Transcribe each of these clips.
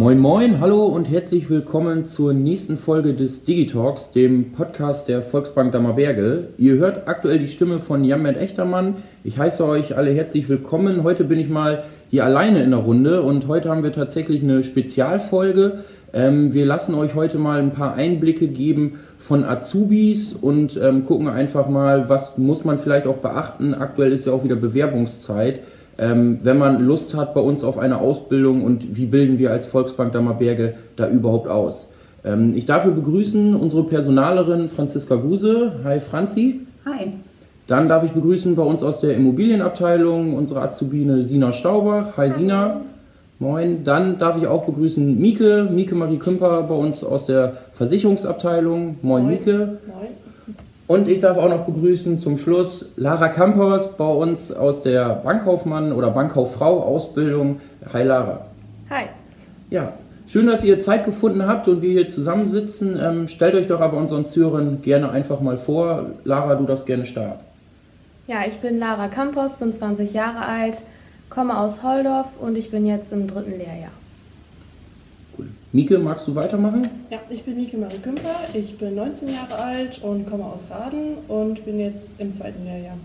Moin Moin, hallo und herzlich willkommen zur nächsten Folge des Digitalks, dem Podcast der Volksbank Dammerberge. Ihr hört aktuell die Stimme von Jan-Mert Echtermann. Ich heiße euch alle herzlich willkommen. Heute bin ich mal hier alleine in der Runde und heute haben wir tatsächlich eine Spezialfolge. Ähm, wir lassen euch heute mal ein paar Einblicke geben von Azubis und ähm, gucken einfach mal, was muss man vielleicht auch beachten. Aktuell ist ja auch wieder Bewerbungszeit ähm, wenn man Lust hat bei uns auf eine Ausbildung und wie bilden wir als Volksbank Dammerberge da überhaupt aus. Ähm, ich darf begrüßen unsere Personalerin Franziska Guse. Hi Franzi. Hi. Dann darf ich begrüßen bei uns aus der Immobilienabteilung unsere Azubine Sina Staubach. Hi Sina. Moin. Dann darf ich auch begrüßen Mieke, Mieke Marie Kümper bei uns aus der Versicherungsabteilung. Moin, Moin. Mieke. Moin. Und ich darf auch noch begrüßen zum Schluss Lara Campos bei uns aus der Bankkaufmann oder Bankkauffrau Ausbildung. Hi Lara. Hi. Ja, schön, dass ihr Zeit gefunden habt und wir hier zusammensitzen. Ähm, stellt euch doch aber unseren Zürern gerne einfach mal vor. Lara, du darfst gerne starten. Ja, ich bin Lara Campos, bin 20 Jahre alt, komme aus Holdorf und ich bin jetzt im dritten Lehrjahr. Mieke, magst du weitermachen? Ja, ich bin Mieke Marie Kümper, ich bin 19 Jahre alt und komme aus Raden und bin jetzt im zweiten Lehrjahr.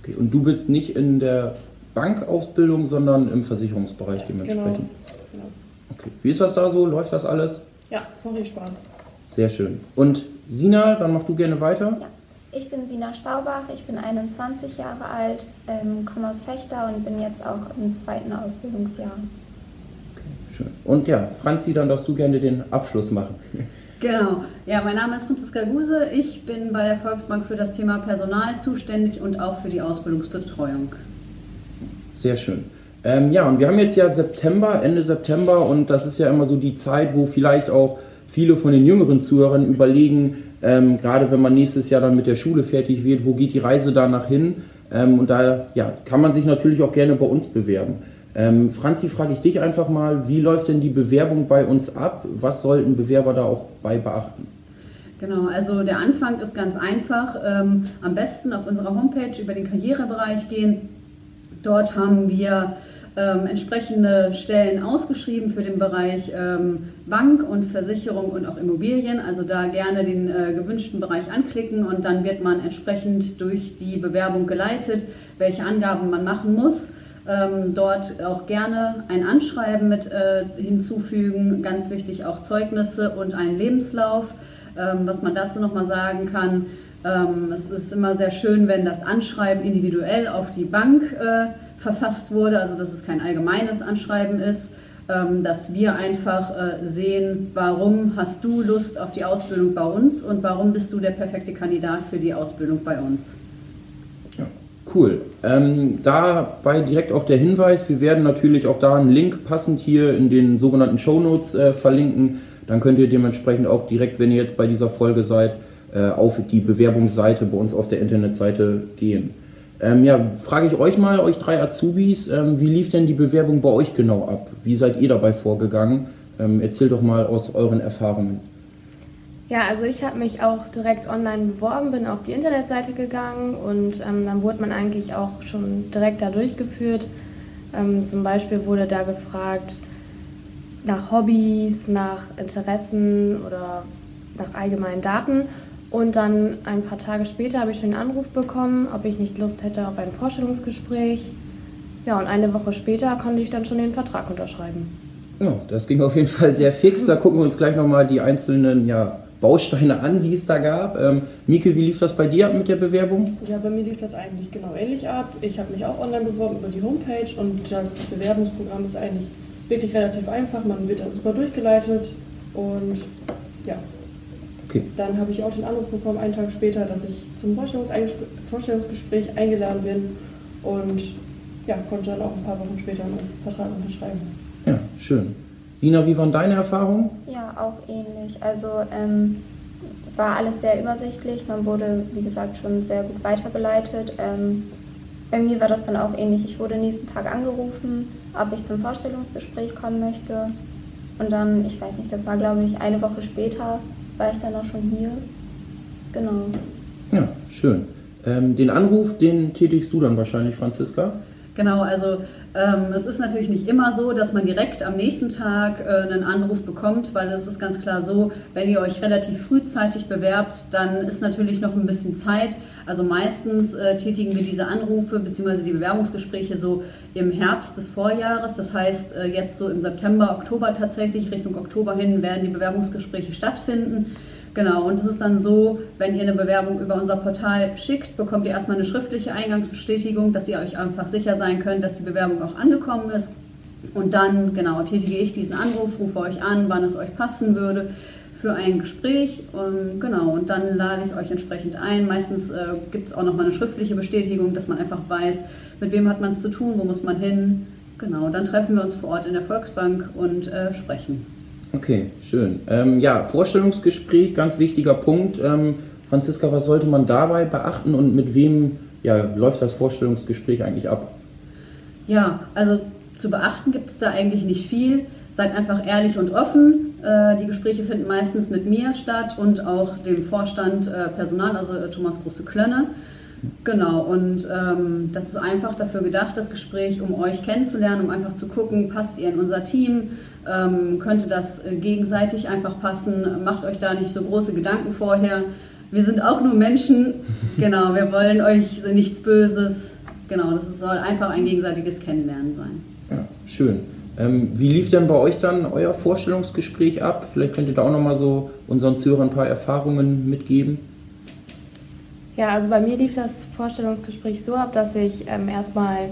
Okay, und du bist nicht in der Bankausbildung, sondern im Versicherungsbereich ja, dementsprechend? Genau, genau. Okay, wie ist das da so? Läuft das alles? Ja, es macht richtig Spaß. Sehr schön. Und Sina, dann mach du gerne weiter. Ja. Ich bin Sina Staubach, ich bin 21 Jahre alt, ähm, komme aus Fechter und bin jetzt auch im zweiten Ausbildungsjahr. Schön. Und ja, Franzi, dann darfst du gerne den Abschluss machen. Genau. Ja, mein Name ist Franziska Guse. Ich bin bei der Volksbank für das Thema Personal zuständig und auch für die Ausbildungsbetreuung. Sehr schön. Ähm, ja, und wir haben jetzt ja September, Ende September und das ist ja immer so die Zeit, wo vielleicht auch viele von den jüngeren Zuhörern überlegen, ähm, gerade wenn man nächstes Jahr dann mit der Schule fertig wird, wo geht die Reise danach hin? Ähm, und da ja, kann man sich natürlich auch gerne bei uns bewerben. Ähm, Franzi, frage ich dich einfach mal, wie läuft denn die Bewerbung bei uns ab? Was sollten Bewerber da auch bei beachten? Genau, also der Anfang ist ganz einfach. Ähm, am besten auf unserer Homepage über den Karrierebereich gehen. Dort haben wir ähm, entsprechende Stellen ausgeschrieben für den Bereich ähm, Bank und Versicherung und auch Immobilien. Also da gerne den äh, gewünschten Bereich anklicken und dann wird man entsprechend durch die Bewerbung geleitet, welche Angaben man machen muss. Ähm, dort auch gerne ein Anschreiben mit äh, hinzufügen, ganz wichtig auch Zeugnisse und einen Lebenslauf. Ähm, was man dazu nochmal sagen kann, ähm, es ist immer sehr schön, wenn das Anschreiben individuell auf die Bank äh, verfasst wurde, also dass es kein allgemeines Anschreiben ist, ähm, dass wir einfach äh, sehen, warum hast du Lust auf die Ausbildung bei uns und warum bist du der perfekte Kandidat für die Ausbildung bei uns. Cool. Ähm, dabei direkt auch der Hinweis, wir werden natürlich auch da einen Link passend hier in den sogenannten Show Notes äh, verlinken. Dann könnt ihr dementsprechend auch direkt, wenn ihr jetzt bei dieser Folge seid, äh, auf die Bewerbungsseite bei uns auf der Internetseite gehen. Ähm, ja, frage ich euch mal, euch drei Azubis, ähm, wie lief denn die Bewerbung bei euch genau ab? Wie seid ihr dabei vorgegangen? Ähm, erzählt doch mal aus euren Erfahrungen. Ja, also ich habe mich auch direkt online beworben, bin auf die Internetseite gegangen und ähm, dann wurde man eigentlich auch schon direkt da durchgeführt. Ähm, zum Beispiel wurde da gefragt nach Hobbys, nach Interessen oder nach allgemeinen Daten. Und dann ein paar Tage später habe ich schon einen Anruf bekommen, ob ich nicht Lust hätte auf ein Vorstellungsgespräch. Ja, und eine Woche später konnte ich dann schon den Vertrag unterschreiben. Ja, das ging auf jeden Fall sehr fix. Da gucken wir uns gleich nochmal die einzelnen ja, Bausteine an, die es da gab. Ähm, Mieke, wie lief das bei dir mit der Bewerbung? Ja, bei mir lief das eigentlich genau ähnlich ab. Ich habe mich auch online beworben über die Homepage und das Bewerbungsprogramm ist eigentlich wirklich relativ einfach. Man wird da super durchgeleitet und ja. Okay. Dann habe ich auch den Anruf bekommen, einen Tag später, dass ich zum Vorstellungsgespräch eingeladen bin und ja, konnte dann auch ein paar Wochen später einen Vertrag unterschreiben. Ja, schön. Sina, wie waren deine Erfahrungen? Ja, auch ähnlich. Also ähm, war alles sehr übersichtlich. Man wurde, wie gesagt, schon sehr gut weitergeleitet. Ähm, bei mir war das dann auch ähnlich. Ich wurde nächsten Tag angerufen, ob ich zum Vorstellungsgespräch kommen möchte. Und dann, ich weiß nicht, das war glaube ich eine Woche später, war ich dann auch schon hier. Genau. Ja, schön. Ähm, den Anruf, den tätigst du dann wahrscheinlich, Franziska? Genau, also ähm, es ist natürlich nicht immer so, dass man direkt am nächsten Tag äh, einen Anruf bekommt, weil es ist ganz klar so, wenn ihr euch relativ frühzeitig bewerbt, dann ist natürlich noch ein bisschen Zeit. Also meistens äh, tätigen wir diese Anrufe bzw. die Bewerbungsgespräche so im Herbst des Vorjahres. Das heißt, äh, jetzt so im September, Oktober tatsächlich, Richtung Oktober hin werden die Bewerbungsgespräche stattfinden. Genau, und es ist dann so, wenn ihr eine Bewerbung über unser Portal schickt, bekommt ihr erstmal eine schriftliche Eingangsbestätigung, dass ihr euch einfach sicher sein könnt, dass die Bewerbung auch angekommen ist. Und dann, genau, tätige ich diesen Anruf, rufe euch an, wann es euch passen würde für ein Gespräch. Und, genau, und dann lade ich euch entsprechend ein. Meistens äh, gibt es auch nochmal eine schriftliche Bestätigung, dass man einfach weiß, mit wem hat man es zu tun, wo muss man hin. Genau, dann treffen wir uns vor Ort in der Volksbank und äh, sprechen. Okay, schön. Ähm, ja, Vorstellungsgespräch, ganz wichtiger Punkt. Ähm, Franziska, was sollte man dabei beachten und mit wem ja, läuft das Vorstellungsgespräch eigentlich ab? Ja, also zu beachten gibt es da eigentlich nicht viel. Seid einfach ehrlich und offen. Äh, die Gespräche finden meistens mit mir statt und auch dem Vorstand äh, Personal, also äh, Thomas Große-Klönne. Genau, und ähm, das ist einfach dafür gedacht, das Gespräch, um euch kennenzulernen, um einfach zu gucken, passt ihr in unser Team, ähm, könnte das äh, gegenseitig einfach passen, macht euch da nicht so große Gedanken vorher. Wir sind auch nur Menschen, genau, wir wollen euch so nichts Böses. Genau, das soll einfach ein gegenseitiges Kennenlernen sein. Ja, schön. Ähm, wie lief denn bei euch dann euer Vorstellungsgespräch ab? Vielleicht könnt ihr da auch nochmal so unseren Zuhörern ein paar Erfahrungen mitgeben. Ja, also bei mir lief das Vorstellungsgespräch so ab, dass ich ähm, erstmal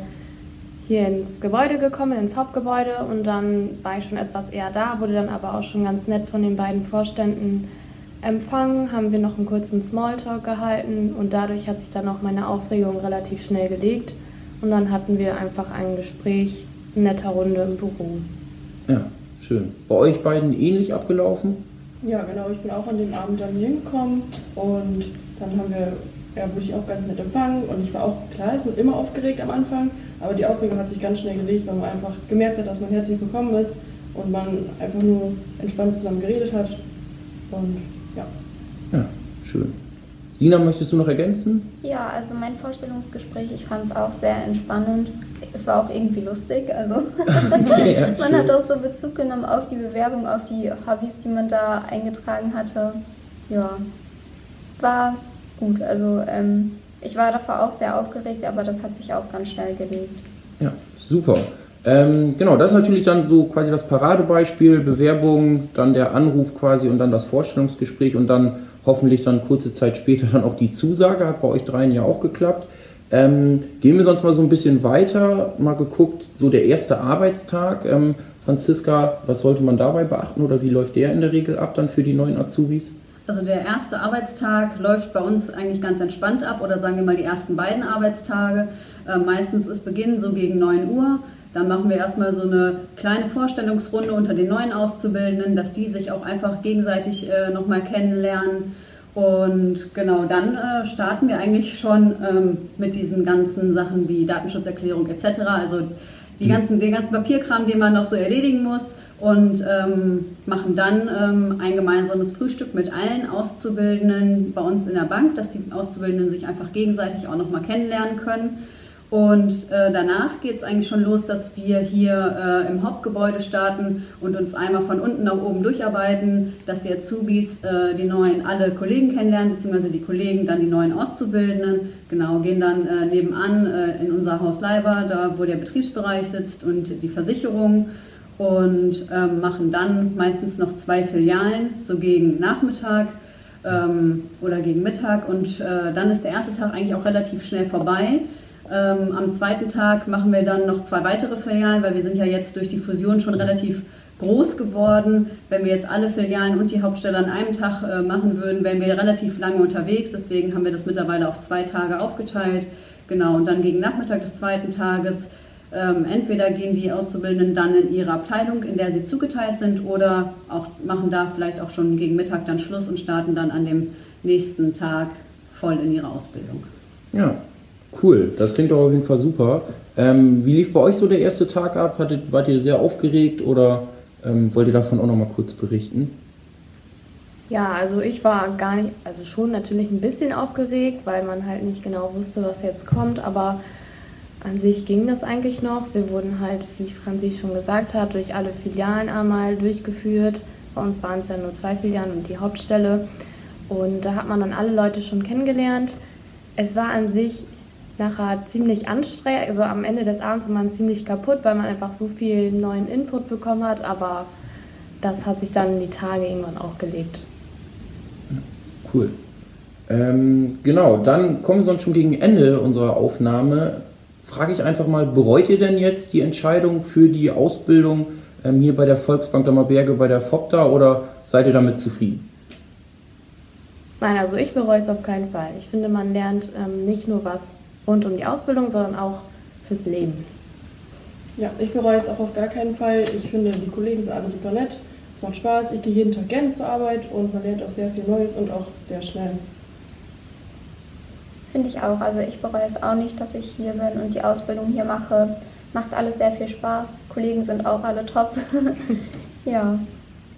hier ins Gebäude gekommen, ins Hauptgebäude und dann war ich schon etwas eher da, wurde dann aber auch schon ganz nett von den beiden Vorständen empfangen, haben wir noch einen kurzen Smalltalk gehalten und dadurch hat sich dann auch meine Aufregung relativ schnell gelegt und dann hatten wir einfach ein Gespräch in netter Runde im Büro. Ja, schön. Bei euch beiden ähnlich abgelaufen? Ja, genau. Ich bin auch an dem Abend dann hier hingekommen und dann haben wir ja, wurde ich auch ganz nett empfangen und ich war auch, klar, es wird immer aufgeregt am Anfang, aber die Aufregung hat sich ganz schnell gelegt, weil man einfach gemerkt hat, dass man herzlich willkommen ist und man einfach nur entspannt zusammen geredet hat und ja. Ja, schön. Sina, möchtest du noch ergänzen? Ja, also mein Vorstellungsgespräch, ich fand es auch sehr entspannend. Es war auch irgendwie lustig, also ja, man hat auch so Bezug genommen auf die Bewerbung, auf die Hobbys, die man da eingetragen hatte. Ja, war gut. Also ähm, ich war davor auch sehr aufgeregt, aber das hat sich auch ganz schnell gelegt. Ja, super. Ähm, genau, das ist natürlich dann so quasi das Paradebeispiel, Bewerbung, dann der Anruf quasi und dann das Vorstellungsgespräch und dann hoffentlich dann kurze Zeit später dann auch die Zusage, hat bei euch dreien ja auch geklappt. Ähm, gehen wir sonst mal so ein bisschen weiter, mal geguckt, so der erste Arbeitstag. Ähm, Franziska, was sollte man dabei beachten oder wie läuft der in der Regel ab dann für die neuen Azubis? Also der erste Arbeitstag läuft bei uns eigentlich ganz entspannt ab oder sagen wir mal die ersten beiden Arbeitstage. Äh, meistens ist Beginn so gegen 9 Uhr. Dann machen wir erstmal so eine kleine Vorstellungsrunde unter den neuen Auszubildenden, dass die sich auch einfach gegenseitig äh, nochmal kennenlernen. Und genau, dann äh, starten wir eigentlich schon ähm, mit diesen ganzen Sachen wie Datenschutzerklärung etc. Also die ganzen, den ganzen Papierkram, den man noch so erledigen muss und ähm, machen dann ähm, ein gemeinsames Frühstück mit allen Auszubildenden bei uns in der Bank, dass die Auszubildenden sich einfach gegenseitig auch nochmal kennenlernen können. Und äh, danach geht es eigentlich schon los, dass wir hier äh, im Hauptgebäude starten und uns einmal von unten nach oben durcharbeiten, dass die Azubis äh, die neuen alle Kollegen kennenlernen, beziehungsweise die Kollegen dann die neuen Auszubildenden. Genau, gehen dann äh, nebenan äh, in unser Haus Leiber, da wo der Betriebsbereich sitzt und die Versicherung und ähm, machen dann meistens noch zwei Filialen, so gegen Nachmittag ähm, oder gegen Mittag und äh, dann ist der erste Tag eigentlich auch relativ schnell vorbei. Ähm, am zweiten Tag machen wir dann noch zwei weitere Filialen, weil wir sind ja jetzt durch die Fusion schon relativ groß geworden. Wenn wir jetzt alle Filialen und die Hauptstelle an einem Tag äh, machen würden, wären wir relativ lange unterwegs. Deswegen haben wir das mittlerweile auf zwei Tage aufgeteilt. Genau, und dann gegen Nachmittag des zweiten Tages ähm, entweder gehen die Auszubildenden dann in ihre Abteilung, in der sie zugeteilt sind, oder auch machen da vielleicht auch schon gegen Mittag dann Schluss und starten dann an dem nächsten Tag voll in ihre Ausbildung. Ja, Cool, das klingt doch auf jeden Fall super. Ähm, wie lief bei euch so der erste Tag ab? Hattet, wart ihr sehr aufgeregt oder ähm, wollt ihr davon auch noch mal kurz berichten? Ja, also ich war gar nicht, also schon natürlich ein bisschen aufgeregt, weil man halt nicht genau wusste, was jetzt kommt, aber An sich ging das eigentlich noch. Wir wurden halt, wie Franzi schon gesagt hat, durch alle Filialen einmal durchgeführt. Bei uns waren es ja nur zwei Filialen und die Hauptstelle. Und da hat man dann alle Leute schon kennengelernt. Es war an sich nachher ziemlich anstrengend. Also am Ende des Abends war man ziemlich kaputt, weil man einfach so viel neuen Input bekommen hat. Aber das hat sich dann die Tage irgendwann auch gelegt. Cool. Ähm, genau, dann kommen wir schon gegen Ende unserer Aufnahme. Frage ich einfach mal, bereut ihr denn jetzt die Entscheidung für die Ausbildung ähm, hier bei der Volksbank Dammerberge, bei der FOPTA oder seid ihr damit zufrieden? Nein, also ich bereue es auf keinen Fall. Ich finde, man lernt ähm, nicht nur was rund um die Ausbildung, sondern auch fürs Leben. Ja, ich bereue es auch auf gar keinen Fall. Ich finde, die Kollegen sind alle super nett. Es macht Spaß. Ich gehe jeden Tag gerne zur Arbeit und man lernt auch sehr viel Neues und auch sehr schnell. Finde ich auch. Also ich bereue es auch nicht, dass ich hier bin und die Ausbildung hier mache. Macht alles sehr viel Spaß. Kollegen sind auch alle top. ja.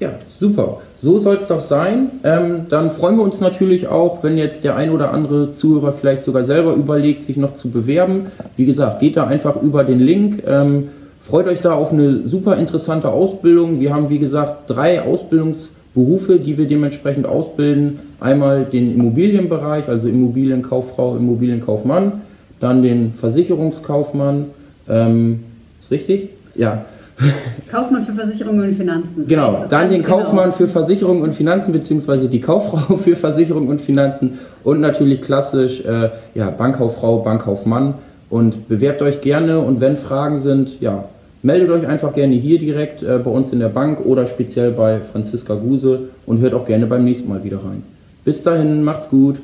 Ja, super. So soll es doch sein. Ähm, dann freuen wir uns natürlich auch, wenn jetzt der ein oder andere Zuhörer vielleicht sogar selber überlegt, sich noch zu bewerben. Wie gesagt, geht da einfach über den Link. Ähm, freut euch da auf eine super interessante Ausbildung. Wir haben, wie gesagt, drei Ausbildungsberufe, die wir dementsprechend ausbilden. Einmal den Immobilienbereich, also Immobilienkauffrau, Immobilienkaufmann, dann den Versicherungskaufmann. Ähm, ist richtig? Ja. Kaufmann für Versicherungen und Finanzen. Genau, dann den genau. Kaufmann genau. für Versicherungen und Finanzen, beziehungsweise die Kauffrau für Versicherungen und Finanzen und natürlich klassisch äh, ja, Bankkauffrau, Bankkaufmann. Und bewerbt euch gerne und wenn Fragen sind, ja, meldet euch einfach gerne hier direkt äh, bei uns in der Bank oder speziell bei Franziska Guse und hört auch gerne beim nächsten Mal wieder rein. Bis dahin, macht's gut.